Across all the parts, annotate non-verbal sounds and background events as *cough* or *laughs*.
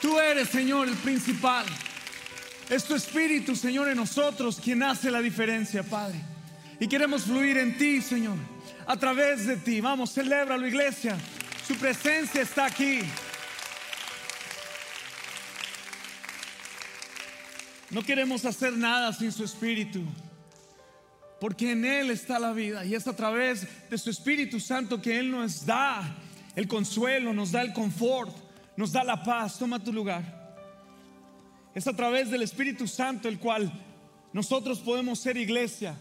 Tú eres, Señor, el principal. Es tu Espíritu, Señor, en nosotros quien hace la diferencia, Padre. Y queremos fluir en ti, Señor, a través de ti. Vamos, celébralo, iglesia. Su presencia está aquí. No queremos hacer nada sin su Espíritu, porque en Él está la vida y es a través de su Espíritu Santo que Él nos da el consuelo, nos da el confort, nos da la paz. Toma tu lugar. Es a través del Espíritu Santo el cual nosotros podemos ser iglesia.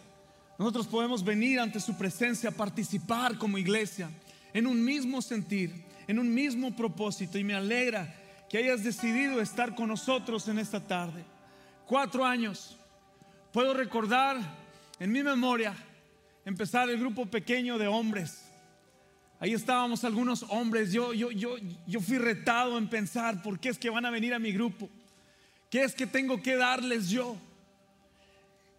Nosotros podemos venir ante su presencia, participar como iglesia en un mismo sentir, en un mismo propósito. Y me alegra que hayas decidido estar con nosotros en esta tarde cuatro años, puedo recordar en mi memoria empezar el grupo pequeño de hombres. Ahí estábamos algunos hombres. Yo, yo, yo, yo fui retado en pensar por qué es que van a venir a mi grupo. ¿Qué es que tengo que darles yo?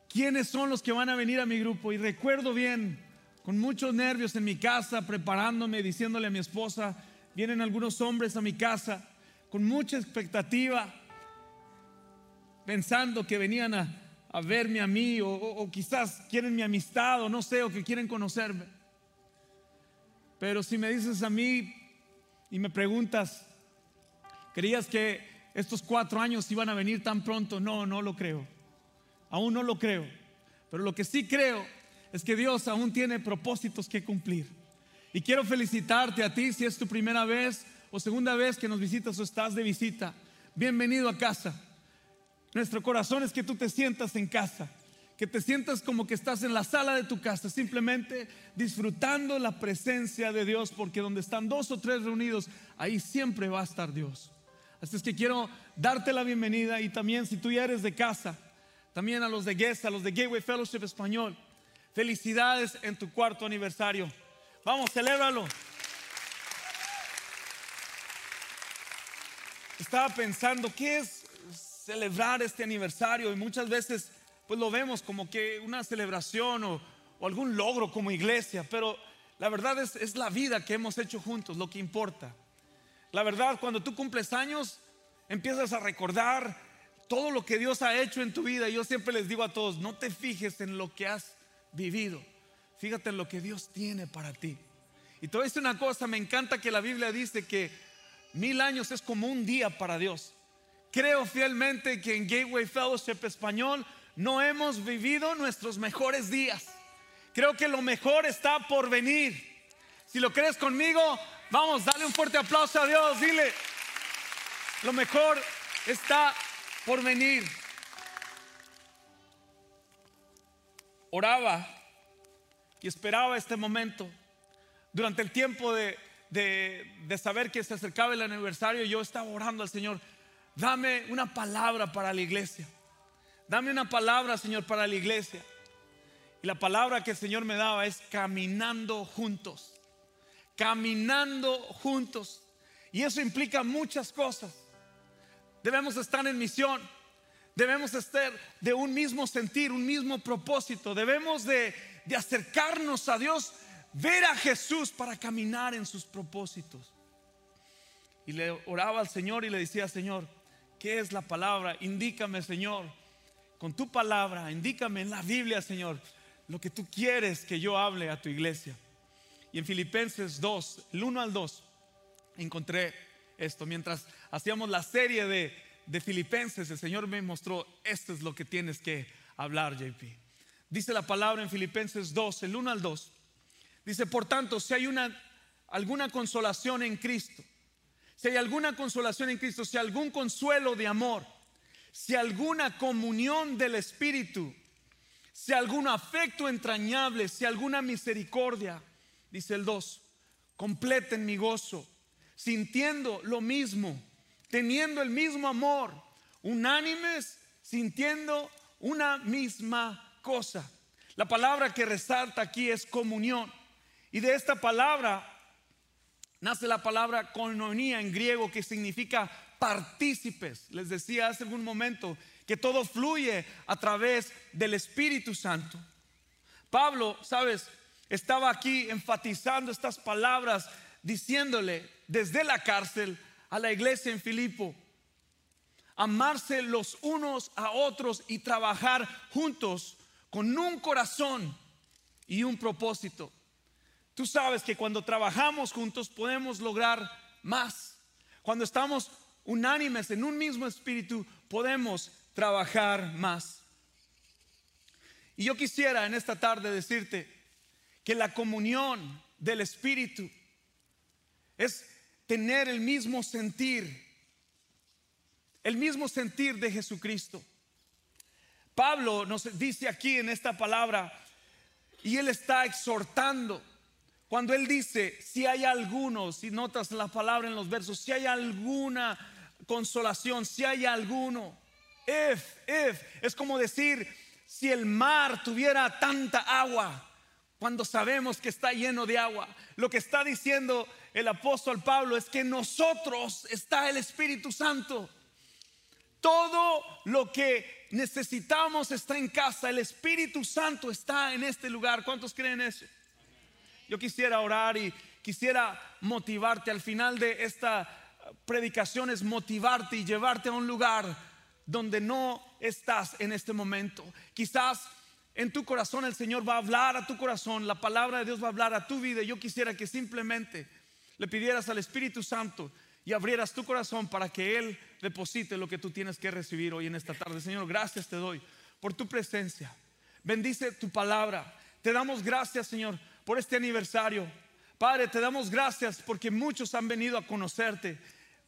¿Quiénes son los que van a venir a mi grupo? Y recuerdo bien, con muchos nervios en mi casa, preparándome, diciéndole a mi esposa, vienen algunos hombres a mi casa, con mucha expectativa pensando que venían a, verme a mí o, quizás quieren mi amistad o no sé, o que quieren conocerme. Pero si me dices a mí y me preguntas, ¿creías que estos cuatro años iban a venir tan pronto? No, no lo creo. Aún no lo creo. Pero lo que sí creo es que Dios aún tiene propósitos que cumplir. Y quiero felicitarte a ti si es tu primera vez o segunda vez que nos visitas o estás de visita. Bienvenido a casa. Nuestro corazón es que tú te sientas en casa, que te sientas como que estás en la sala de tu casa, simplemente disfrutando la presencia de Dios, porque donde están dos o tres reunidos, ahí siempre va a estar Dios. Así es que quiero darte la bienvenida y también si tú ya eres de casa, también a los de Guest, a los de Gateway Fellowship Español, felicidades en tu cuarto aniversario. Vamos, celébralo. Estaba pensando, ¿qué es celebrar este aniversario y muchas veces pues lo vemos como que una celebración o, algún logro como iglesia, pero la verdad es, es la vida que hemos hecho juntos lo que importa. La verdad, cuando tú cumples años, empiezas a recordar todo lo que Dios ha hecho en tu vida. Y yo siempre les digo a todos, no te fijes en lo que has vivido, fíjate en lo que Dios tiene para ti. Y te voy a decir una cosa, me encanta que la Biblia dice que mil años es como un día para Dios. Creo fielmente que en Gateway Fellowship Español no hemos vivido nuestros mejores días. Creo que lo mejor está por venir. Si lo crees conmigo, vamos, dale un fuerte aplauso a Dios. Dile, lo mejor está por venir. Oraba y esperaba este momento. Durante el tiempo de, de saber que se acercaba el aniversario, yo estaba orando al Señor dame una palabra para la iglesia. Dame una palabra, Señor, para la iglesia. Y la palabra que el Señor me daba es caminando juntos. Caminando juntos. Y eso implica muchas cosas. Debemos estar en misión. Debemos estar de un mismo sentir, un mismo propósito. Debemos de, de acercarnos a Dios, ver a Jesús para caminar en sus propósitos. Y le oraba al Señor y le decía, Señor, ¿Qué es la palabra? Indícame, Señor, con tu palabra, indícame en la Biblia, Señor, lo que tú quieres que yo hable a tu iglesia. Y en Filipenses 2, el 1 al 2, encontré esto. Mientras hacíamos la serie de, de Filipenses, el Señor me mostró, esto es lo que tienes que hablar, JP. Dice la palabra en Filipenses 2, el 1 al 2. Dice, por tanto, si hay una, alguna consolación en Cristo, si hay alguna consolación en Cristo, si hay algún consuelo de amor, si alguna comunión del Espíritu, si algún afecto entrañable, si alguna misericordia, dice el 2, completen mi gozo, sintiendo lo mismo, teniendo el mismo amor, unánimes, sintiendo una misma cosa. La palabra que resalta aquí es comunión. Y de esta palabra nace la palabra koinonia en griego que significa partícipes. Les decía hace algún momento que todo fluye a través del Espíritu Santo. Pablo, sabes, estaba aquí enfatizando estas palabras, diciéndole desde la cárcel a la iglesia en Filipo. Amarse los unos a otros y trabajar juntos con un corazón y un propósito. Tú sabes que cuando trabajamos juntos podemos lograr más. Cuando estamos unánimes en un mismo espíritu podemos trabajar más. Y yo quisiera en esta tarde decirte que la comunión del espíritu es tener el mismo sentir, el mismo sentir de Jesucristo. Pablo nos dice aquí en esta palabra, y él está exhortando, cuando él dice, si hay alguno, si notas la palabra en los versos, si hay alguna consolación, si hay alguno, if, if, es como decir, si el mar tuviera tanta agua, cuando sabemos que está lleno de agua. Lo que está diciendo el apóstol Pablo es que nosotros está el Espíritu Santo. Todo lo que necesitamos está en casa. El Espíritu Santo está en este lugar. ¿Cuántos creen eso? Yo quisiera orar y quisiera motivarte al final de esta predicación es motivarte y llevarte a un lugar donde no estás en este momento. Quizás en tu corazón el Señor va a hablar a tu corazón, la palabra de Dios va a hablar a tu vida. Yo quisiera que simplemente le pidieras al Espíritu Santo y abrieras tu corazón para que Él deposite lo que tú tienes que recibir hoy en esta tarde. Señor, gracias te doy por tu presencia. Bendice tu palabra. Te damos gracias, Señor, por este aniversario. Padre, te damos gracias porque muchos han venido a conocerte.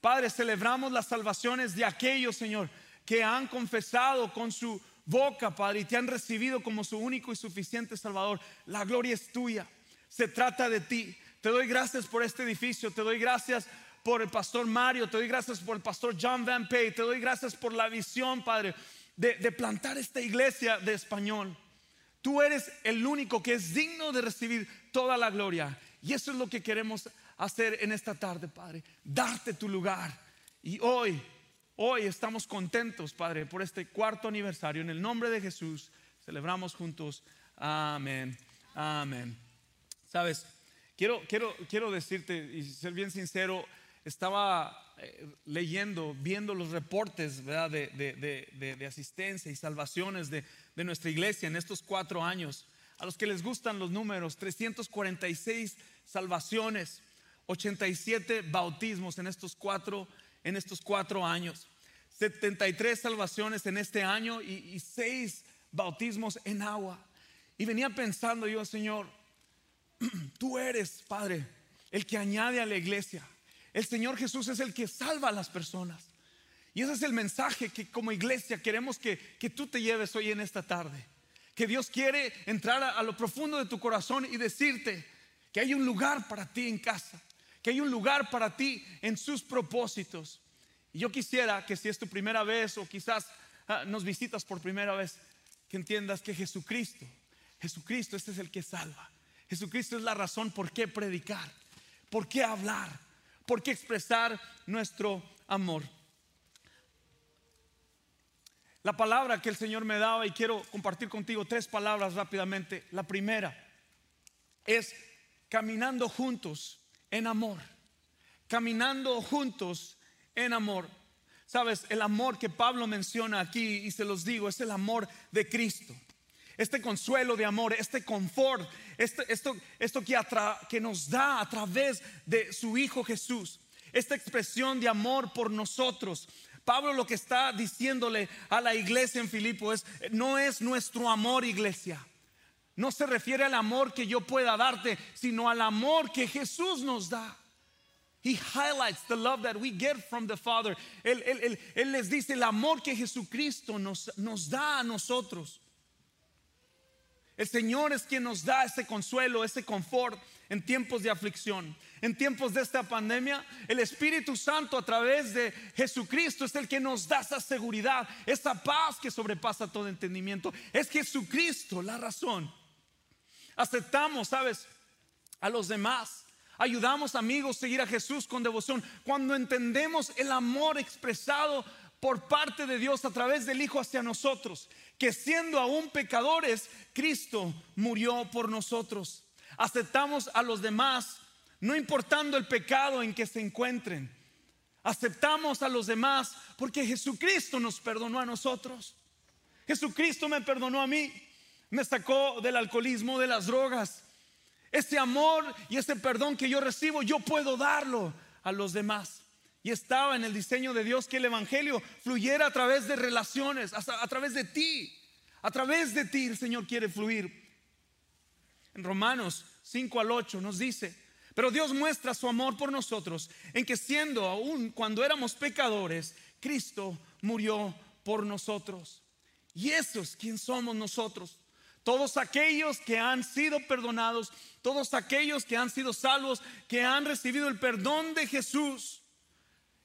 Padre, celebramos las salvaciones de aquellos, Señor, que han confesado con su boca, Padre, y te han recibido como su único y suficiente Salvador. La gloria es tuya. Se trata de ti. Te doy gracias por este edificio. Te doy gracias por el pastor Mario. Te doy gracias por el pastor John Van Pay. Te doy gracias por la visión, Padre, de, de plantar esta iglesia de español. Tú eres el único que es digno de recibir toda la gloria. Y eso es lo que queremos hacer en esta tarde, Padre. Darte tu lugar. Y hoy Hoy estamos contentos, Padre, por este cuarto aniversario. En el nombre de Jesús celebramos juntos. Amén. Amén. Sabes, quiero, quiero, quiero decirte y ser bien sincero, estaba eh, leyendo, viendo los reportes De, asistencia y salvaciones de, de nuestra iglesia en estos cuatro años. A los que les gustan los números, 346 salvaciones, 87 bautismos en estos cuatro en estos cuatro años. 73 salvaciones en este año y, seis bautismos en agua. Y venía pensando yo, Señor, *clears throat* tú eres, Padre, el que añade a la iglesia. El Señor Jesús es el que salva a las personas. Y ese es el mensaje que como iglesia queremos que, tú te lleves hoy en esta tarde. Que Dios quiere entrar a lo profundo de tu corazón y decirte que hay un lugar para ti en casa que hay un lugar para ti en sus propósitos. Y yo quisiera que si es tu primera vez o quizás ah, nos visitas por primera vez, que entiendas que Jesucristo, Jesucristo este es el que salva. Jesucristo es la razón por qué predicar, por qué hablar, por qué expresar nuestro amor. La palabra que el Señor me daba y quiero compartir contigo tres palabras rápidamente. La primera es caminando juntos en amor, caminando juntos en amor. Sabes, el amor que Pablo menciona aquí, y se los digo, es el amor de Cristo. Este consuelo de amor, este confort, este, esto, esto que, que nos da a través de su Hijo Jesús, esta expresión de amor por nosotros. Pablo lo que está diciéndole a la iglesia en Filipo es, no es nuestro amor iglesia, no se refiere al amor que yo pueda darte, sino al amor que Jesús nos da. He highlights the love that we get from the Father. Él, les dice el amor que Jesucristo nos, nos da a nosotros. El Señor es quien nos da ese consuelo, ese confort en tiempos de aflicción. En tiempos de esta pandemia, el Espíritu Santo a través de Jesucristo es el que nos da esa seguridad, esa paz que sobrepasa todo entendimiento. Es Jesucristo la razón Aceptamos, ¿sabes? A los demás. Ayudamos amigos a seguir a Jesús con devoción. Cuando entendemos el amor expresado por parte de Dios a través del Hijo hacia nosotros, que siendo aún pecadores, Cristo murió por nosotros. Aceptamos a los demás, no importando el pecado en que se encuentren. Aceptamos a los demás porque Jesucristo nos perdonó a nosotros. Jesucristo me perdonó a mí, me sacó del alcoholismo, de las drogas. Ese amor y ese perdón que yo recibo, yo puedo darlo a los demás. Y estaba en el diseño de Dios que el Evangelio fluyera a través de relaciones, a, través de ti. A través de ti el Señor quiere fluir. En Romanos 5 al 8 nos dice, pero Dios muestra su amor por nosotros en que siendo aún cuando éramos pecadores, Cristo murió por nosotros. Y eso es quien somos nosotros. Todos aquellos que han sido perdonados, todos aquellos que han sido salvos, que han recibido el perdón de Jesús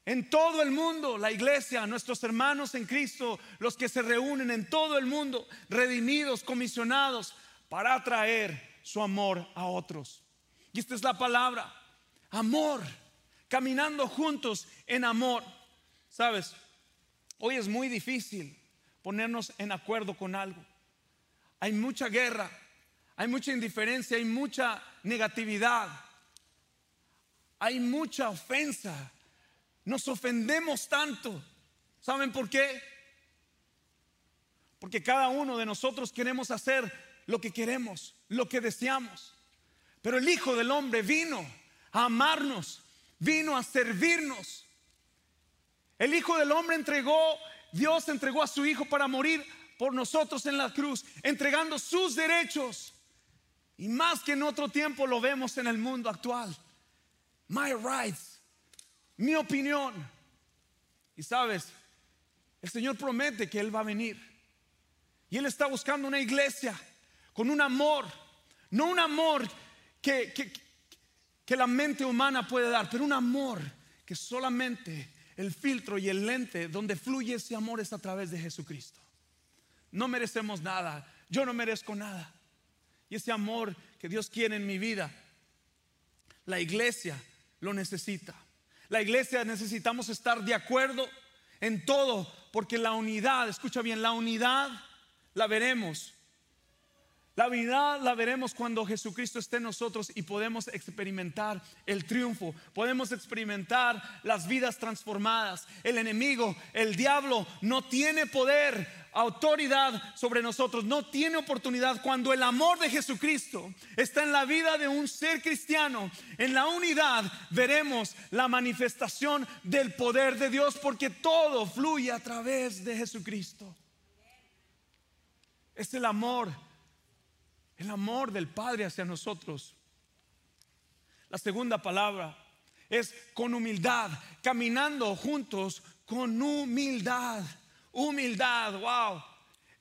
en todo el mundo, la iglesia, nuestros hermanos en Cristo, los que se reúnen en todo el mundo, redimidos, comisionados, para traer su amor a otros. Y esta es la palabra, amor, caminando juntos en amor. Sabes, hoy es muy difícil ponernos en acuerdo con algo. Hay mucha guerra, hay mucha indiferencia, hay mucha negatividad, hay mucha ofensa nos ofendemos tanto. ¿Saben por qué? Porque cada uno de nosotros queremos hacer lo que queremos, lo que deseamos. Pero el Hijo del Hombre vino a amarnos, vino a servirnos. El Hijo del Hombre entregó, Dios entregó a su Hijo para morir por nosotros en la cruz, entregando sus derechos. Y más que en otro tiempo lo vemos en el mundo actual. My rights mi opinión. Y sabes, el Señor promete que Él va a venir. Y Él está buscando una iglesia con un amor, no un amor que, que, la mente humana puede dar, pero un amor que solamente el filtro y el lente donde fluye ese amor es a través de Jesucristo. No merecemos nada, yo no merezco nada. Y ese amor que Dios quiere en mi vida, la iglesia lo necesita. La iglesia necesitamos estar de acuerdo en todo, porque la unidad, escucha bien, la unidad la veremos. La unidad la veremos cuando Jesucristo esté en nosotros y podemos experimentar el triunfo, podemos experimentar las vidas transformadas. El enemigo, el diablo, no tiene poder autoridad sobre nosotros, no tiene oportunidad cuando el amor de Jesucristo está en la vida de un ser cristiano. En la unidad veremos la manifestación del poder de Dios porque todo fluye a través de Jesucristo. Es el amor, el amor del Padre hacia nosotros. La segunda palabra es con humildad, caminando juntos con humildad. Humildad, wow.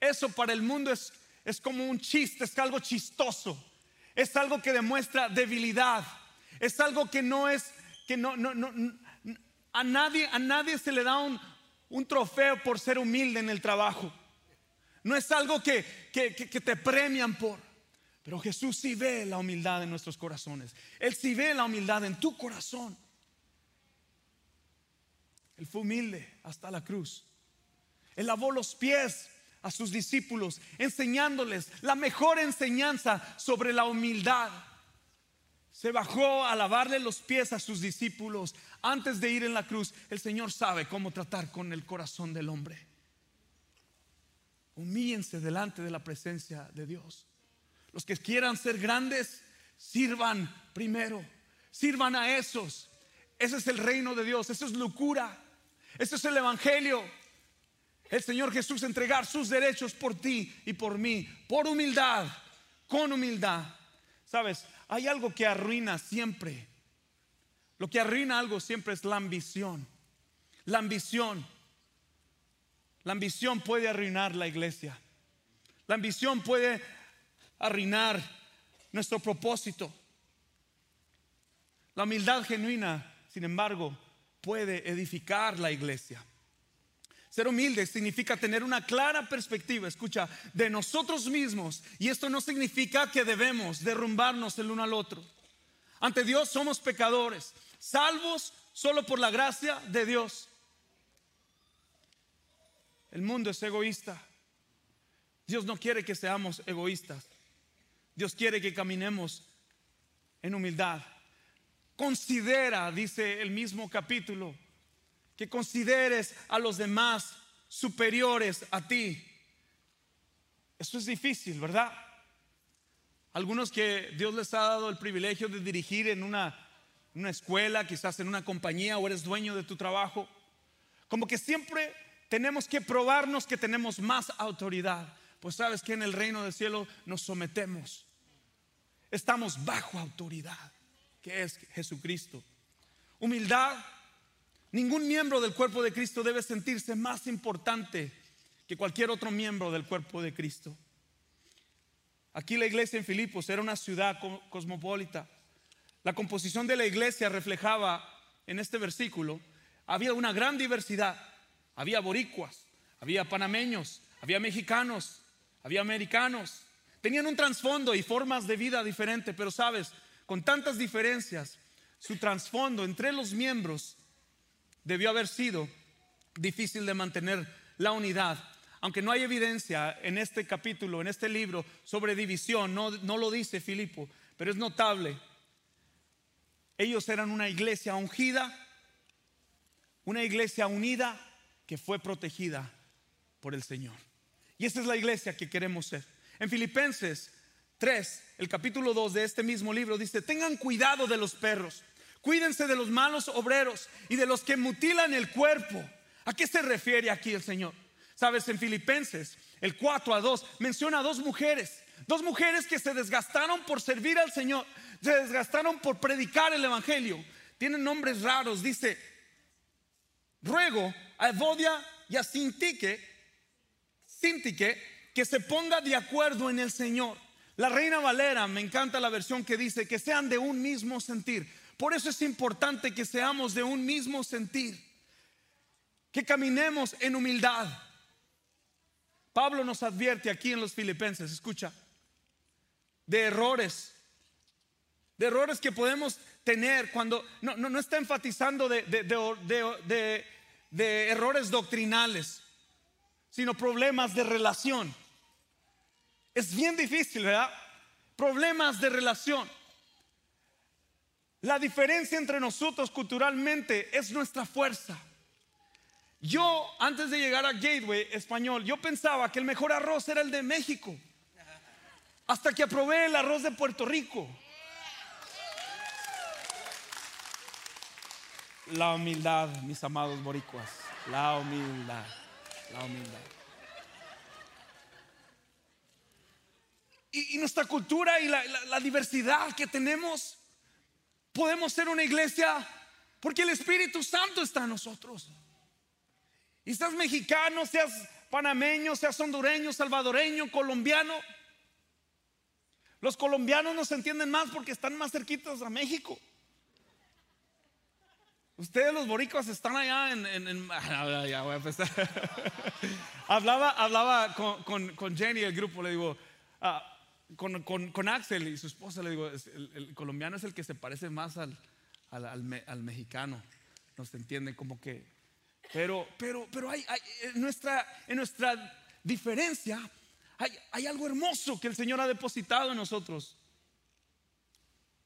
Eso para el mundo es, es como un chiste, es algo chistoso. Es algo que demuestra debilidad. Es algo que no es, que no, no, no, a nadie, a nadie se le da un, un trofeo por ser humilde en el trabajo. No es algo que, que, que, te premian por. Pero Jesús sí ve la humildad en nuestros corazones. Él sí ve la humildad en tu corazón. Él fue humilde hasta la cruz. Él lavó los pies a sus discípulos, enseñándoles la mejor enseñanza sobre la humildad. Se bajó a lavarle los pies a sus discípulos antes de ir en la cruz. El Señor sabe cómo tratar con el corazón del hombre. Humíllense delante de la presencia de Dios. Los que quieran ser grandes, sirvan primero. Sirvan a esos. Ese es el reino de Dios. Eso es locura. Ese es el Evangelio el Señor Jesús entregar sus derechos por ti y por mí, por humildad, con humildad. Sabes, hay algo que arruina siempre. Lo que arruina algo siempre es la ambición. La ambición. La ambición puede arruinar la iglesia. La ambición puede arruinar nuestro propósito. La humildad genuina, sin embargo, puede edificar la iglesia. Ser humilde significa tener una clara perspectiva, escucha, de nosotros mismos. Y esto no significa que debemos derrumbarnos el uno al otro. Ante Dios somos pecadores, salvos solo por la gracia de Dios. El mundo es egoísta. Dios no quiere que seamos egoístas. Dios quiere que caminemos en humildad. Considera, dice el mismo capítulo, que consideres a los demás superiores a ti. Eso es difícil, ¿verdad? Algunos que Dios les ha dado el privilegio de dirigir en una, una escuela, quizás en una compañía o eres dueño de tu trabajo, como que siempre tenemos que probarnos que tenemos más autoridad. Pues sabes que en el reino del cielo nos sometemos. Estamos bajo autoridad, que es Jesucristo. Humildad. Ningún miembro del cuerpo de Cristo debe sentirse más importante que cualquier otro miembro del cuerpo de Cristo. Aquí la iglesia en Filipos era una ciudad cosmopolita. La composición de la iglesia reflejaba en este versículo, había una gran diversidad. Había boricuas, había panameños, había mexicanos, había americanos. Tenían un trasfondo y formas de vida diferentes, pero sabes, con tantas diferencias, su trasfondo entre los miembros debió haber sido difícil de mantener la unidad. Aunque no hay evidencia en este capítulo, en este libro, sobre división, no, no lo dice Filipo, pero es notable. Ellos eran una iglesia ungida, una iglesia unida que fue protegida por el Señor. Y esa es la iglesia que queremos ser. En Filipenses 3, el capítulo 2 de este mismo libro dice, tengan cuidado de los perros, cuídense de los malos obreros y de los que mutilan el cuerpo. ¿A qué se refiere aquí el Señor? Sabes, en Filipenses, el 4 a 2, menciona a dos mujeres, dos mujeres que se desgastaron por servir al Señor, se desgastaron por predicar el Evangelio. Tienen nombres raros, dice, ruego a Evodia y a Sintique, Sintique que se ponga de acuerdo en el Señor. La Reina Valera, me encanta la versión que dice que sean de un mismo sentir. Por eso es importante que seamos de un mismo sentir, que caminemos en humildad. Pablo nos advierte aquí en los filipenses, escucha, de errores, de errores que podemos tener cuando no, no, está enfatizando de, de, de errores doctrinales, sino problemas de relación. Es bien difícil, ¿verdad? Problemas de relación. La diferencia entre nosotros culturalmente es nuestra fuerza. Yo, antes de llegar a Gateway Español, yo pensaba que el mejor arroz era el de México. Hasta que aprobé el arroz de Puerto Rico. La humildad, mis amados boricuas. La humildad. La humildad. Y, nuestra cultura y la, diversidad que tenemos, podemos ser una iglesia porque el Espíritu Santo está en nosotros. Y seas mexicano, seas panameño, seas hondureño, salvadoreño, colombiano. Los colombianos nos entienden más porque están más cerquitos a México. Ustedes los boricos están allá en... *laughs* *laughs* hablaba hablaba con, con, Jenny, el grupo, le digo, ah, con, Axel y su esposa, le digo, el, colombiano es el que se parece más al, al, al, mexicano, nos entiende como que, pero, pero, pero hay, en, nuestra, en nuestra diferencia hay, hay algo hermoso que el Señor ha depositado en nosotros.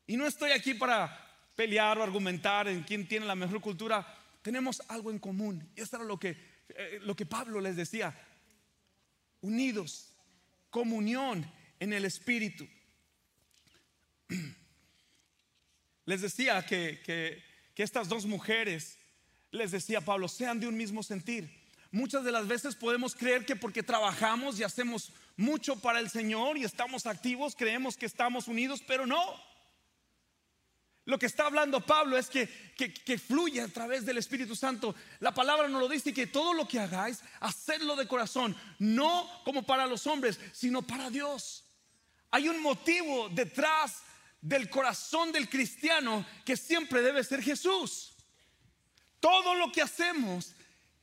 Y no estoy aquí para pelear o argumentar en quién tiene la mejor cultura. Tenemos algo en común. Y esto era lo que, eh, lo que Pablo les decía. Unidos, comunión en el Espíritu. Les decía que, que, estas dos mujeres, les decía Pablo, sean de un mismo sentir. Muchas de las veces podemos creer que porque trabajamos y hacemos mucho para el Señor y estamos activos, creemos que estamos unidos, pero no. Lo que está hablando Pablo es que, que, que, fluye a través del Espíritu Santo. La palabra nos lo dice que todo lo que hagáis, hacedlo de corazón, no como para los hombres, sino para Dios. Hay un motivo detrás del corazón del cristiano que siempre debe ser Jesús. Todo lo que hacemos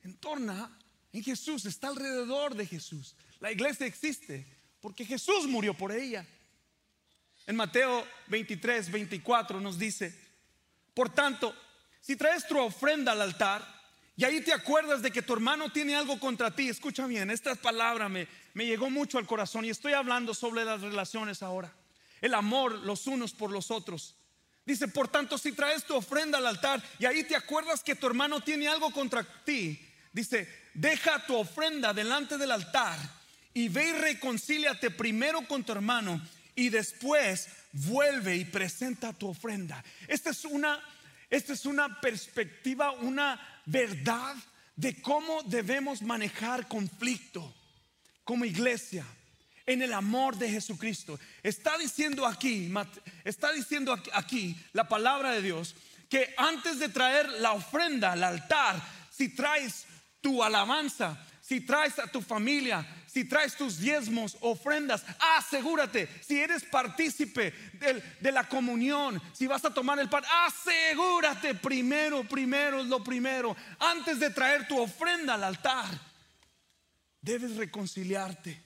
en torno en Jesús, está alrededor de Jesús. La iglesia existe porque Jesús murió por ella. En Mateo 23, 24 nos dice, por tanto, si traes tu ofrenda al altar y ahí te acuerdas de que tu hermano tiene algo contra ti, escucha bien, esta palabra me, me llegó mucho al corazón y estoy hablando sobre las relaciones ahora. El amor los unos por los otros. Dice, por tanto, si traes tu ofrenda al altar y ahí te acuerdas que tu hermano tiene algo contra ti, dice, deja tu ofrenda delante del altar y ve y reconcíliate primero con tu hermano y después vuelve y presenta tu ofrenda. Esta es una, esta es una perspectiva, una verdad de cómo debemos manejar conflicto como iglesia en el amor de Jesucristo. Está diciendo aquí, está diciendo aquí la palabra de Dios que antes de traer la ofrenda al altar, si traes tu alabanza, si traes a tu familia, si traes tus diezmos, ofrendas, asegúrate, si eres partícipe de la comunión, si vas a tomar el pan, asegúrate primero, primero es lo primero, antes de traer tu ofrenda al altar, debes reconciliarte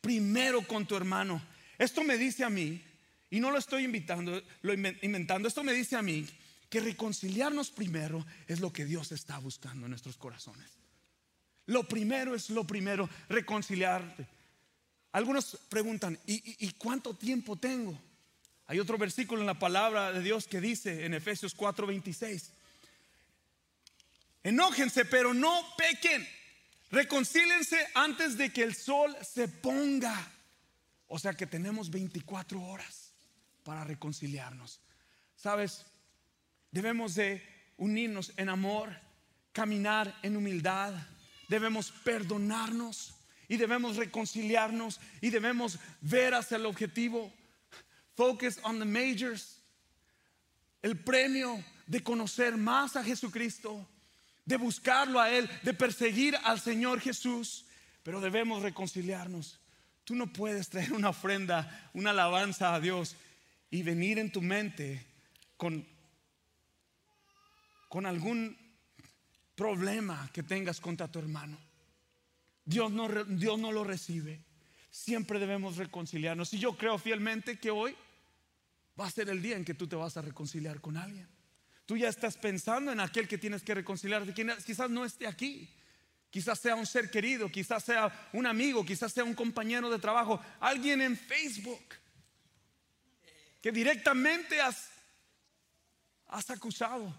primero con tu hermano. Esto me dice a mí, y no lo estoy invitando, lo inventando, esto me dice a mí que reconciliarnos primero es lo que Dios está buscando en nuestros corazones. Lo primero es lo primero, reconciliarte. Algunos preguntan, ¿y, cuánto tiempo tengo? Hay otro versículo en la palabra de Dios que dice en Efesios 4:26, enójense, pero no pequen, reconcílense antes de que el sol se ponga. O sea que tenemos 24 horas para reconciliarnos. ¿Sabes? Debemos de unirnos en amor, caminar en humildad debemos perdonarnos y debemos reconciliarnos y debemos ver hacia el objetivo. Focus on the majors. El premio de conocer más a Jesucristo, de buscarlo a Él, de perseguir al Señor Jesús. Pero debemos reconciliarnos. Tú no puedes traer una ofrenda, una alabanza a Dios y venir en tu mente con, con algún problema que tengas contra tu hermano. Dios no, Dios no lo recibe. Siempre debemos reconciliarnos. Y yo creo fielmente que hoy va a ser el día en que tú te vas a reconciliar con alguien. Tú ya estás pensando en aquel que tienes que reconciliarte. Quizás no esté aquí. Quizás sea un ser querido, quizás sea un amigo, quizás sea un compañero de trabajo, alguien en Facebook que directamente has, has acusado.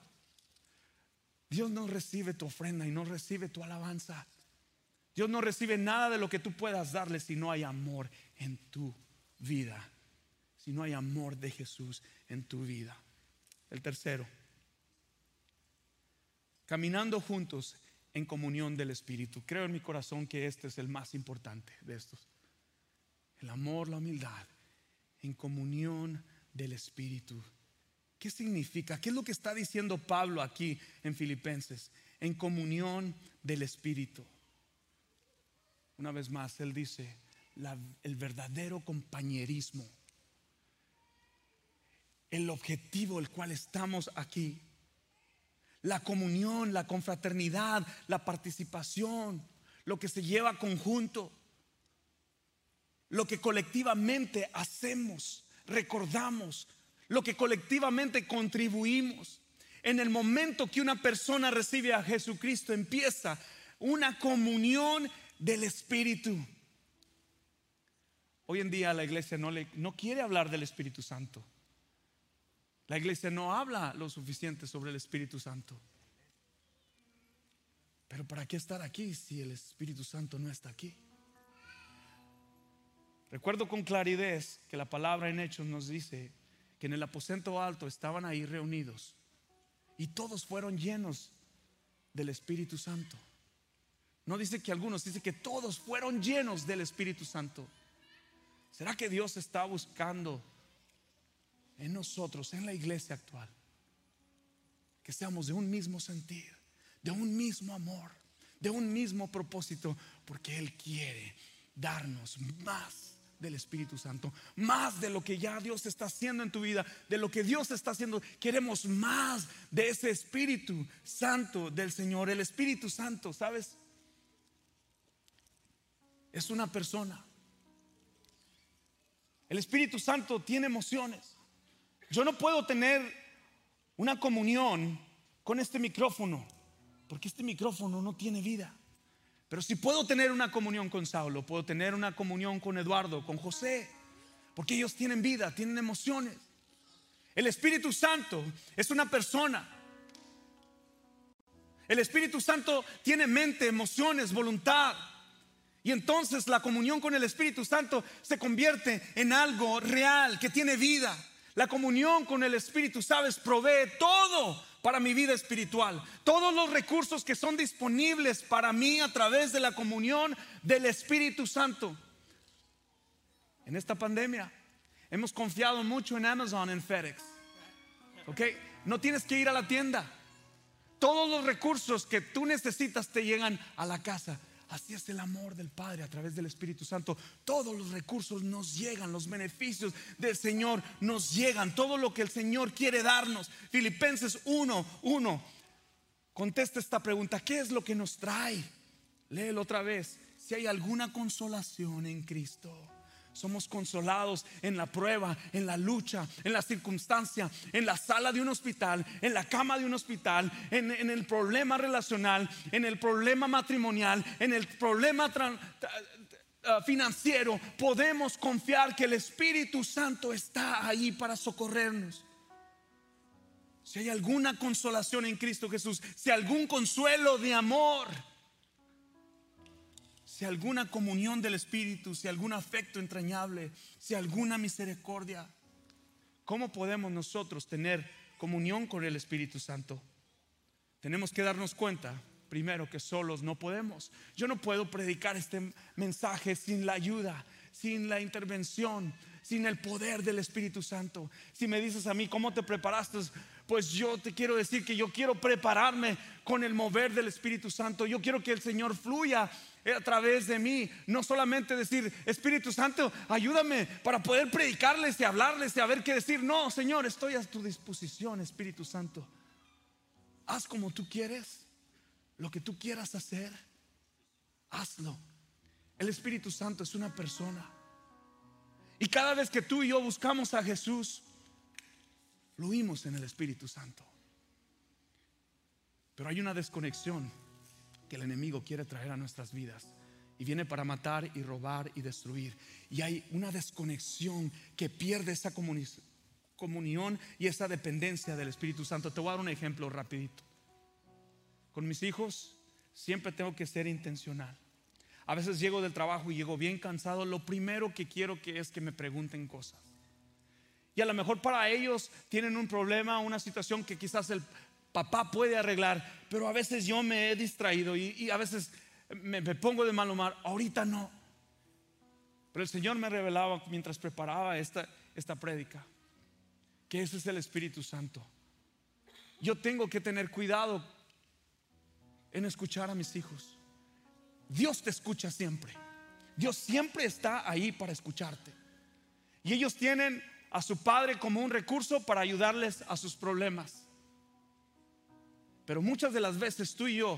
Dios no recibe tu ofrenda y no recibe tu alabanza. Dios no recibe nada de lo que tú puedas darle si no hay amor en tu vida. Si no hay amor de Jesús en tu vida. El tercero, caminando juntos en comunión del Espíritu. Creo en mi corazón que este es el más importante de estos. El amor, la humildad, en comunión del Espíritu. ¿Qué significa? ¿Qué es lo que está diciendo Pablo aquí en Filipenses? En comunión del Espíritu. Una vez más, él dice, el verdadero compañerismo, el objetivo el cual estamos aquí, la comunión, la confraternidad, la participación, lo que se lleva conjunto, lo que colectivamente hacemos, recordamos, lo que colectivamente contribuimos. En el momento que una persona recibe a Jesucristo empieza una comunión del Espíritu. Hoy en día la iglesia no, le, no quiere hablar del Espíritu Santo. La iglesia no habla lo suficiente sobre el Espíritu Santo. Pero ¿para qué estar aquí si el Espíritu Santo no está aquí? Recuerdo con claridad que la palabra en Hechos nos dice que en el aposento alto estaban ahí reunidos y todos fueron llenos del Espíritu Santo. No dice que algunos, dice que todos fueron llenos del Espíritu Santo. ¿Será que Dios está buscando en nosotros, en la iglesia actual, que seamos de un mismo sentir, de un mismo amor, de un mismo propósito? Porque Él quiere darnos más del Espíritu Santo, más de lo que ya Dios está haciendo en tu vida, de lo que Dios está haciendo. Queremos más de ese Espíritu Santo del Señor. El Espíritu Santo, ¿sabes? Es una persona. El Espíritu Santo tiene emociones. Yo no puedo tener una comunión con este micrófono, porque este micrófono no tiene vida. Pero si puedo tener una comunión con Saulo, puedo tener una comunión con Eduardo, con José, porque ellos tienen vida, tienen emociones. El Espíritu Santo es una persona. El Espíritu Santo tiene mente, emociones, voluntad. Y entonces la comunión con el Espíritu Santo se convierte en algo real, que tiene vida. La comunión con el Espíritu, sabes, provee todo para mi vida espiritual. Todos los recursos que son disponibles para mí a través de la comunión del Espíritu Santo. En esta pandemia hemos confiado mucho en Amazon, en FedEx. ¿Ok? No tienes que ir a la tienda. Todos los recursos que tú necesitas te llegan a la casa. Así es el amor del Padre a través del Espíritu Santo. Todos los recursos nos llegan, los beneficios del Señor nos llegan, todo lo que el Señor quiere darnos. Filipenses 1, 1. Contesta esta pregunta, ¿qué es lo que nos trae? Léelo otra vez. Si hay alguna consolación en Cristo. Somos consolados en la prueba, en la lucha, en la circunstancia, en la sala de un hospital, en la cama de un hospital, en, el problema relacional, en el problema matrimonial, en el problema ah, financiero. Podemos confiar que el Espíritu Santo está ahí para socorrernos. Si hay alguna consolación en Cristo Jesús, si algún consuelo de amor si alguna comunión del Espíritu, si algún afecto entrañable, si alguna misericordia, ¿cómo podemos nosotros tener comunión con el Espíritu Santo? Tenemos que darnos cuenta, primero, que solos no podemos. Yo no puedo predicar este mensaje sin la ayuda, sin la intervención, sin el poder del Espíritu Santo. Si me dices a mí, ¿cómo te preparaste? Pues yo te quiero decir que yo quiero prepararme con el mover del Espíritu Santo. Yo quiero que el Señor fluya a través de mí. No solamente decir, Espíritu Santo, ayúdame para poder predicarles y hablarles y a ver qué decir. No, Señor, estoy a tu disposición, Espíritu Santo. Haz como tú quieres, lo que tú quieras hacer, hazlo. El Espíritu Santo es una persona. Y cada vez que tú y yo buscamos a Jesús, fluimos en el Espíritu Santo. Pero hay una desconexión que el enemigo quiere traer a nuestras vidas. Y viene para matar y robar y destruir. Y hay una desconexión que pierde esa comunión y esa dependencia del Espíritu Santo. Te voy a dar un ejemplo rapidito. Con mis hijos siempre tengo que ser intencional. A veces llego del trabajo y llego bien cansado. Lo primero que quiero que es que me pregunten cosas. Y a lo mejor para ellos tienen un problema, una situación que quizás el papá puede arreglar, pero a veces yo me he distraído y, a veces me, pongo de mal humor, ahorita no. Pero el Señor me revelaba mientras preparaba esta, esta prédica, que ese es el Espíritu Santo. Yo tengo que tener cuidado en escuchar a mis hijos. Dios te escucha siempre. Dios siempre está ahí para escucharte. Y ellos tienen a su padre como un recurso para ayudarles a sus problemas. Pero muchas de las veces tú y yo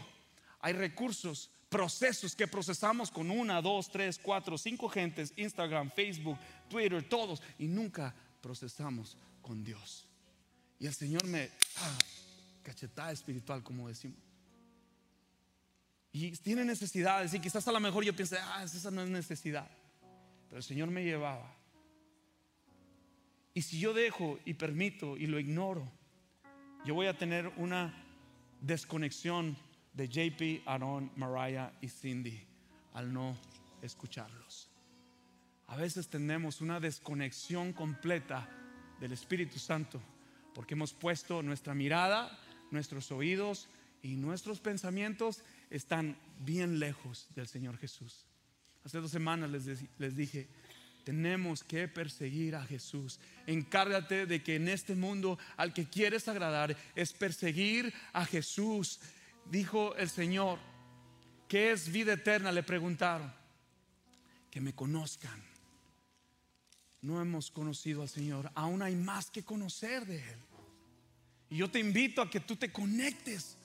hay recursos, procesos que procesamos con una, dos, tres, cuatro, cinco gentes, Instagram, Facebook, Twitter, todos, y nunca procesamos con Dios. Y el Señor me ah, cachetada espiritual, como decimos. Y tiene necesidades, y quizás a lo mejor yo piense, ah, esa no es necesidad. Pero el Señor me llevaba. Y si yo dejo y permito y lo ignoro, yo voy a tener una desconexión de JP, Aaron, Mariah y Cindy al no escucharlos. A veces tenemos una desconexión completa del Espíritu Santo porque hemos puesto nuestra mirada, nuestros oídos y nuestros pensamientos están bien lejos del Señor Jesús. Hace dos semanas les, les dije, tenemos que perseguir a Jesús. Encárgate de que en este mundo al que quieres agradar es perseguir a Jesús. Dijo el Señor, ¿qué es vida eterna? Le preguntaron. Que me conozcan. No hemos conocido al Señor. Aún hay más que conocer de Él. Y yo te invito a que tú te conectes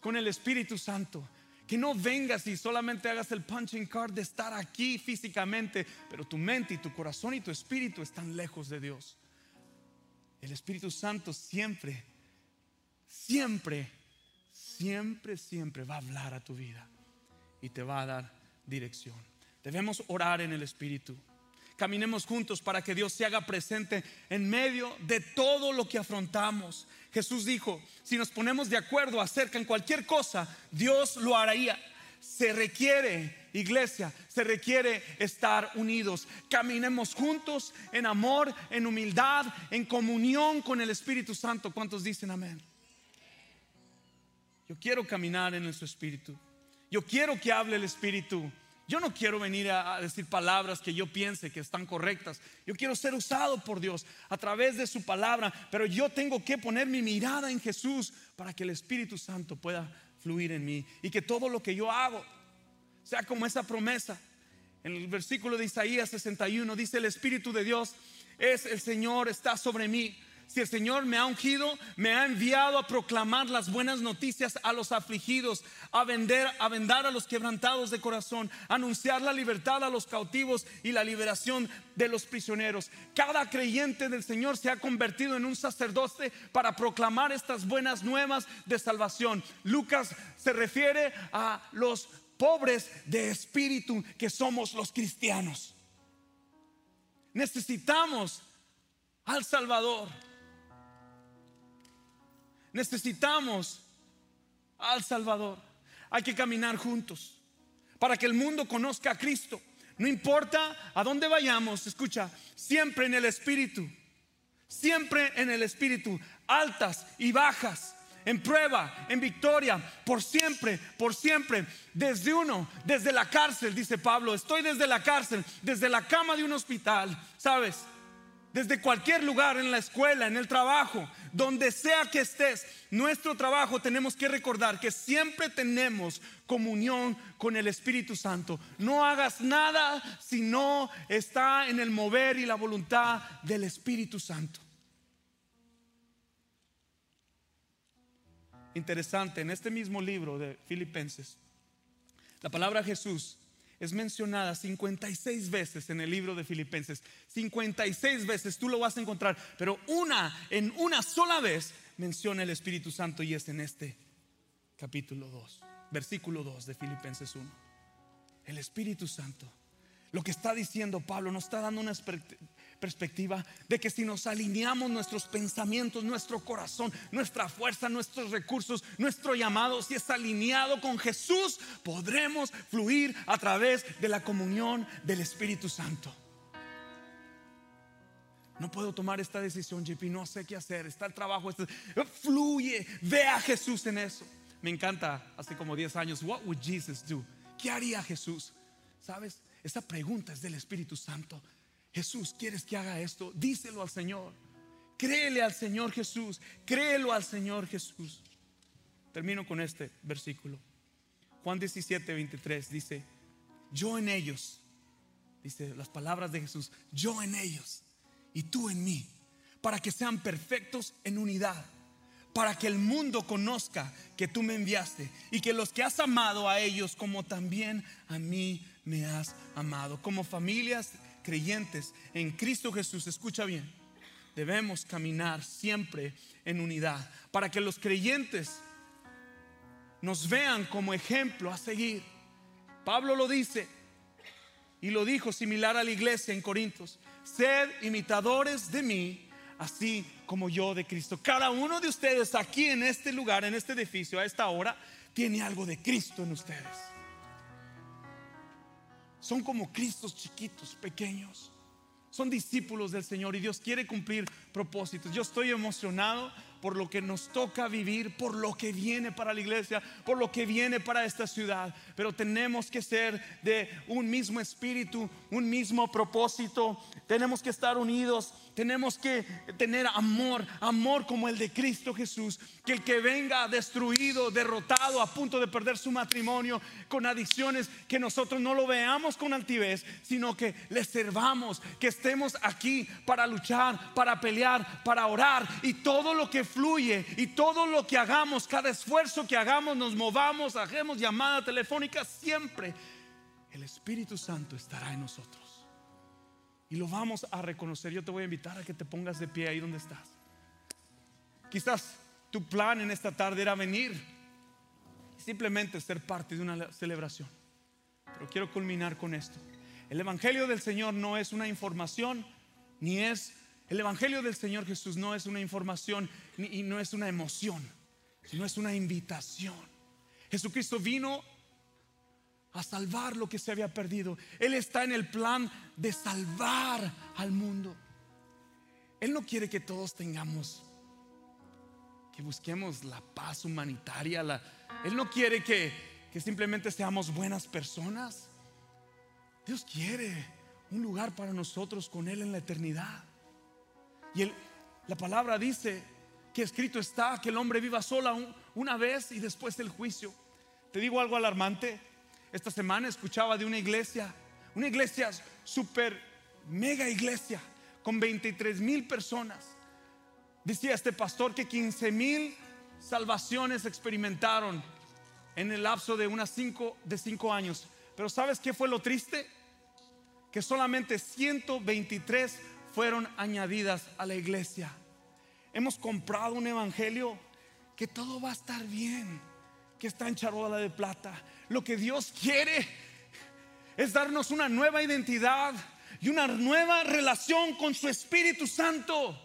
con el Espíritu Santo. Que no vengas y solamente hagas el punching card de estar aquí físicamente, pero tu mente y tu corazón y tu espíritu están lejos de Dios. El Espíritu Santo siempre, siempre, siempre, siempre va a hablar a tu vida y te va a dar dirección. Debemos orar en el Espíritu. Caminemos juntos para que Dios se haga presente en medio de todo lo que afrontamos. Jesús dijo, si nos ponemos de acuerdo acerca en cualquier cosa, Dios lo haría. Se requiere, iglesia, se requiere estar unidos. Caminemos juntos en amor, en humildad, en comunión con el Espíritu Santo. ¿Cuántos dicen amén? Yo quiero caminar en su Espíritu. Yo quiero que hable el Espíritu. Yo no quiero venir a, decir palabras que yo piense que están correctas. Yo quiero ser usado por Dios a través de su palabra, pero yo tengo que poner mi mirada en Jesús para que el Espíritu Santo pueda fluir en mí y que todo lo que yo hago sea como esa promesa. En el versículo de Isaías 61 dice, el Espíritu de Dios es el Señor, está sobre mí si el Señor me ha ungido, me ha enviado a proclamar las buenas noticias a los afligidos, a vender, a vendar a los quebrantados de corazón, a anunciar la libertad a los cautivos y la liberación de los prisioneros. Cada creyente del Señor se ha convertido en un sacerdote para proclamar estas buenas nuevas de salvación. Lucas se refiere a los pobres de espíritu que somos los cristianos. Necesitamos al Salvador. Necesitamos al Salvador. Hay que caminar juntos para que el mundo conozca a Cristo. No importa a dónde vayamos, escucha, siempre en el Espíritu, siempre en el Espíritu, altas y bajas, en prueba, en victoria, por siempre, por siempre, desde uno, desde la cárcel, dice Pablo, estoy desde la cárcel, desde la cama de un hospital, ¿sabes? Desde cualquier lugar, en la escuela, en el trabajo, donde sea que estés, nuestro trabajo tenemos que recordar que siempre tenemos comunión con el Espíritu Santo. No hagas nada si no está en el mover y la voluntad del Espíritu Santo. Interesante, en este mismo libro de Filipenses, la palabra Jesús es mencionada 56 veces en el libro de Filipenses. 56 veces tú lo vas a encontrar, pero una, en una sola vez menciona el Espíritu Santo y es en este capítulo 2, versículo 2 de Filipenses 1. El Espíritu Santo. Lo que está diciendo Pablo nos está dando una perspectiva de que si nos alineamos nuestros pensamientos, nuestro corazón, nuestra fuerza, nuestros recursos, nuestro llamado, si es alineado con Jesús, podremos fluir a través de la comunión del Espíritu Santo. No puedo tomar esta decisión, JP, no sé qué hacer, está el trabajo, fluye, ve a Jesús en eso. Me encanta, hace como 10 años, what would Jesus do? ¿Qué haría Jesús? ¿Sabes? Esa pregunta es del Espíritu Santo. Jesús, ¿quieres que haga esto? Díselo al Señor. Créele al Señor Jesús. Créelo al Señor Jesús. Termino con este versículo. Juan 17, 23 dice, yo en ellos, dice las palabras de Jesús, yo en ellos y tú en mí, para que sean perfectos en unidad, para que el mundo conozca que tú me enviaste y que los que has amado a ellos como también a mí me has amado. Como familias creyentes en Cristo Jesús, escucha bien, debemos caminar siempre en unidad para que los creyentes nos vean como ejemplo a seguir. Pablo lo dice y lo dijo similar a la iglesia en Corintios, sed imitadores de mí, así como yo de Cristo. Cada uno de ustedes aquí en este lugar, en este edificio, a esta hora, tiene algo de Cristo en ustedes son como Cristos chiquitos, pequeños. Son discípulos del Señor y Dios quiere cumplir propósitos. Yo estoy emocionado por lo que nos toca vivir, por lo que viene para la iglesia, por lo que viene para esta ciudad. Pero tenemos que ser de un mismo espíritu, un mismo propósito. Tenemos que estar unidos, tenemos que tener amor, amor como el de Cristo Jesús. Que el que venga destruido, derrotado, a punto de perder su matrimonio, con adicciones, que nosotros no lo veamos con altivez, sino que le servamos, que estemos aquí para luchar, para pelear, para orar y todo lo que fluye y todo lo que hagamos, cada esfuerzo que hagamos, nos movamos, hagamos llamada telefónica, siempre el Espíritu Santo estará en nosotros. Y lo vamos a reconocer. Yo te voy a invitar a que te pongas de pie ahí donde estás. Quizás tu plan en esta tarde era venir simplemente ser parte de una celebración. Pero quiero culminar con esto. El Evangelio del Señor no es una información, ni es, el Evangelio del Señor Jesús no es una información, y no es una emoción, sino es una invitación. Jesucristo vino a salvar lo que se había perdido. Él está en el plan de salvar al mundo. Él no quiere que todos tengamos, que busquemos la paz humanitaria. Él no quiere que simplemente seamos buenas personas. Dios quiere un lugar para nosotros con Él en la eternidad. Y la palabra dice que escrito está que el hombre viva sola una vez y después del juicio. Te digo algo alarmante. Esta semana escuchaba de una iglesia, una iglesia super mega iglesia, con 23 mil personas. Decía este pastor que 15 mil salvaciones experimentaron en el lapso de unas cinco, de cinco años. Pero ¿sabes qué fue lo triste? Que solamente 123 fueron añadidas a la iglesia. Hemos comprado un evangelio que todo va a estar bien, que está en charola de plata. Lo que Dios quiere es darnos una nueva identidad y una nueva relación con su Espíritu Santo.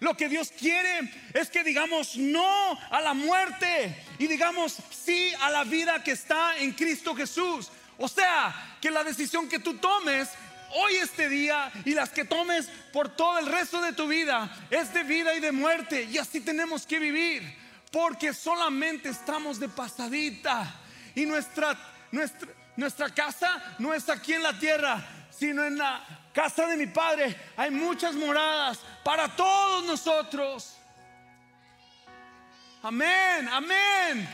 Lo que Dios quiere es que digamos no a la muerte y digamos sí a la vida que está en Cristo Jesús. O sea, que la decisión que tú tomes hoy este día y las que tomes por todo el resto de tu vida es de vida y de muerte. Y así tenemos que vivir. Porque solamente estamos de pasadita. Y nuestra, nuestra, nuestra casa no es aquí en la tierra, sino en la casa de mi Padre. Hay muchas moradas para todos nosotros. Amén, amén.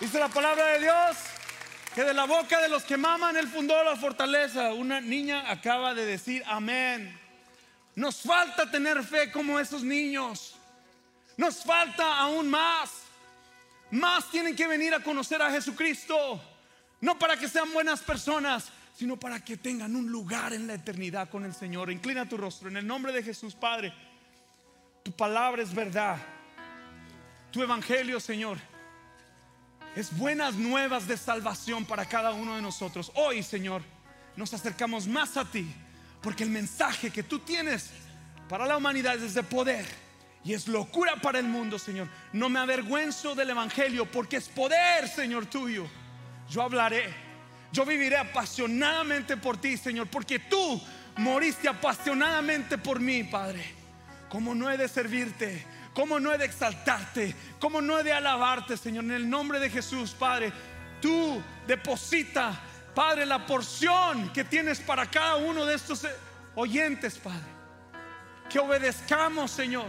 Dice la palabra de Dios que de la boca de los que maman Él fundó la fortaleza. Una niña acaba de decir amén. Nos falta tener fe como esos niños. Nos falta aún más. Más tienen que venir a conocer a Jesucristo. No para que sean buenas personas, sino para que tengan un lugar en la eternidad con el Señor. Inclina tu rostro en el nombre de Jesús, Padre. Tu palabra es verdad. Tu evangelio, Señor, es buenas nuevas de salvación para cada uno de nosotros. Hoy, Señor, nos acercamos más a ti, porque el mensaje que tú tienes para la humanidad es de poder y es locura para el mundo, Señor. No me avergüenzo del evangelio, porque es poder, Señor tuyo. Yo hablaré, yo viviré apasionadamente por ti, Señor, porque tú moriste apasionadamente por mí, Padre. ¿Cómo no he de servirte? ¿Cómo no he de exaltarte? ¿Cómo no he de alabarte, Señor? En el nombre de Jesús, Padre, tú deposita, Padre, la porción que tienes para cada uno de estos oyentes, Padre. Que obedezcamos, Señor,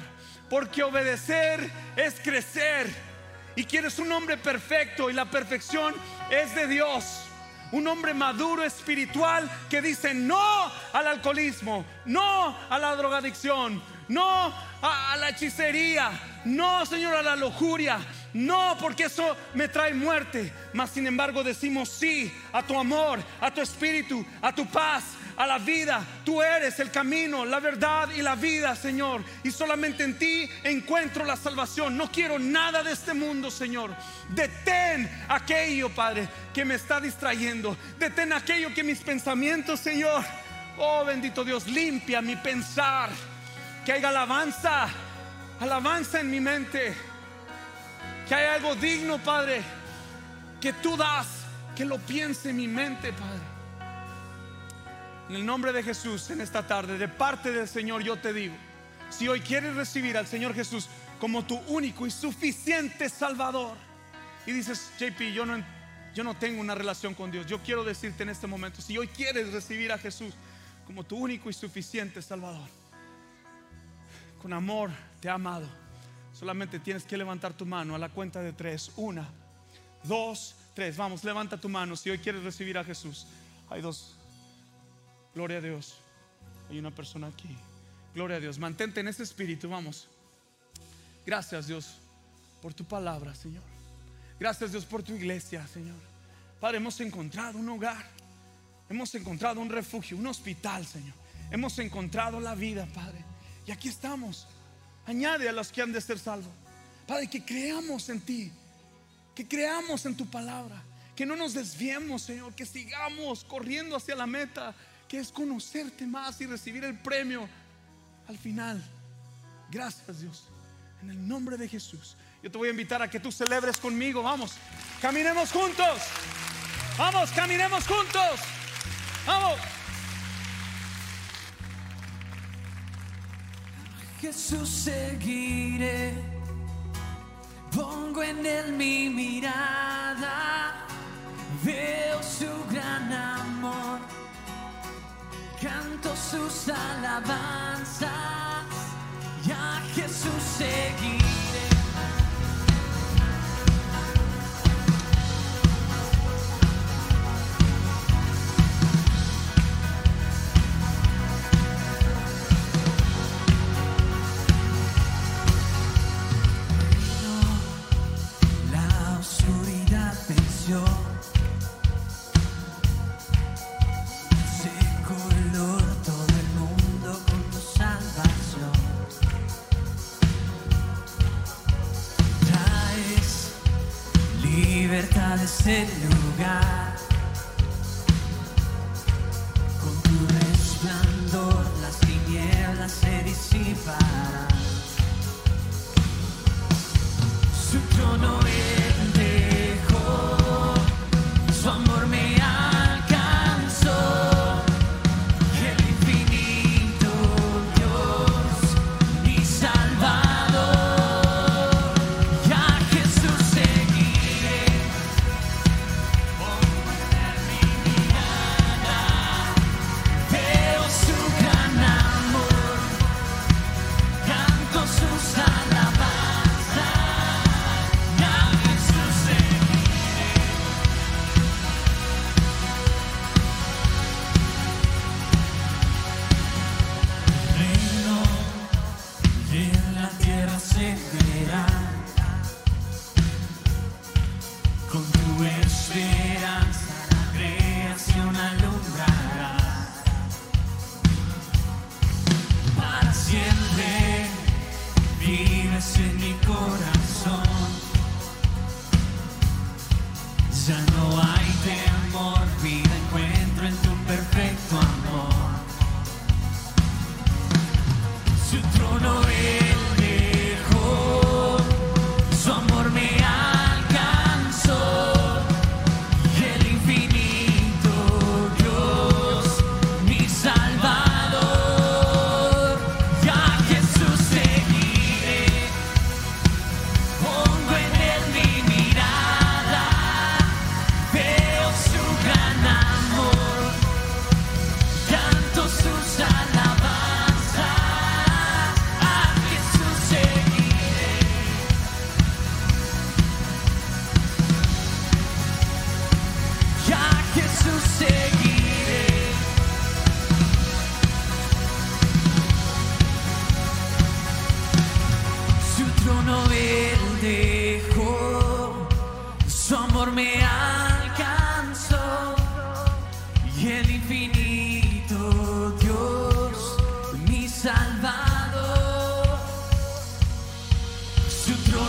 porque obedecer es crecer. Y quieres un hombre perfecto y la perfección es de Dios un hombre maduro espiritual que dice no al alcoholismo, no a la drogadicción, no a, la hechicería, no, Señor, a la lujuria, no, porque eso me trae muerte, mas sin embargo decimos sí a tu amor, a tu espíritu, a tu paz, a la vida. Tú eres el camino, la verdad y la vida, Señor. Y solamente en ti encuentro la salvación. No quiero nada de este mundo, Señor. Detén aquello, Padre, que me está distrayendo. Detén aquello que mis pensamientos, Señor. Oh, bendito Dios, limpia mi pensar. Que haya alabanza, alabanza en mi mente. Que haya algo digno, Padre, que tú das, que lo piense en mi mente, Padre. En el nombre de Jesús, en esta tarde, de parte del Señor, yo te digo, si hoy quieres recibir al Señor Jesús como tu único y suficiente Salvador, y dices, JP, yo no, yo no tengo una relación con Dios, yo quiero decirte en este momento, si hoy quieres recibir a Jesús como tu único y suficiente Salvador, con amor te ha amado, solamente tienes que levantar tu mano a la cuenta de tres, una, dos, tres, vamos, levanta tu mano si hoy quieres recibir a Jesús. Hay dos Gloria a Dios. Hay una persona aquí. Gloria a Dios. Mantente en ese espíritu, vamos. Gracias Dios por tu palabra, Señor. Gracias Dios por tu iglesia, Señor. Padre, hemos encontrado un hogar. Hemos encontrado un refugio, un hospital, Señor. Hemos encontrado la vida, Padre. Y aquí estamos. Añade a los que han de ser salvos. Padre, que creamos en ti. Que creamos en tu palabra. Que no nos desviemos, Señor. Que sigamos corriendo hacia la meta. Que es conocerte más y recibir el premio al final. Gracias, Dios. En el nombre de Jesús. Yo te voy a invitar a que tú celebres conmigo. Vamos. Caminemos juntos. Vamos, caminemos juntos. Vamos. Jesús seguiré, pongo en él mi mirada, veo su gran amor, canto sus alabanzas, ya Jesús seguiré.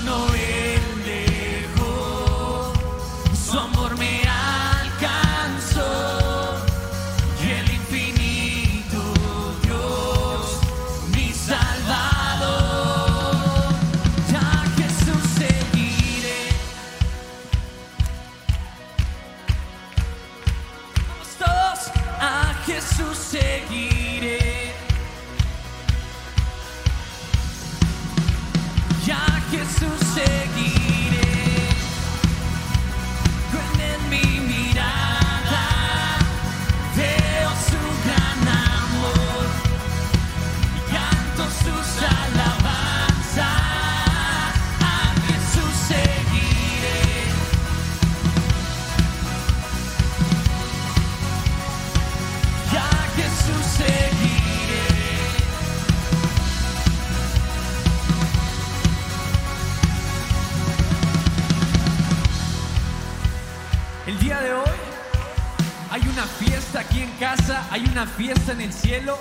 no fiesta en el cielo.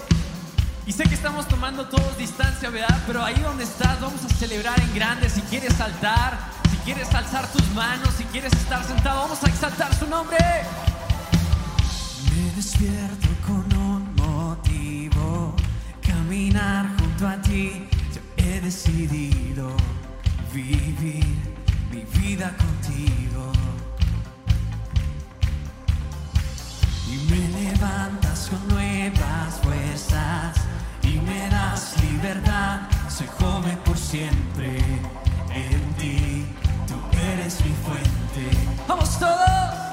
Y sé que estamos tomando todos distancia, ¿verdad? Pero ahí donde estás vamos a celebrar en grande. Si quieres saltar, si quieres alzar tus manos, si quieres estar sentado, vamos a exaltar su nombre. Me despierto con un motivo, caminar junto a ti. Yo he decidido vivir mi vida contigo. Y me levantas con nuevas fuerzas y me das libertad. Soy joven por siempre en ti. Tú eres mi fuente. Vamos todos.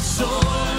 Soy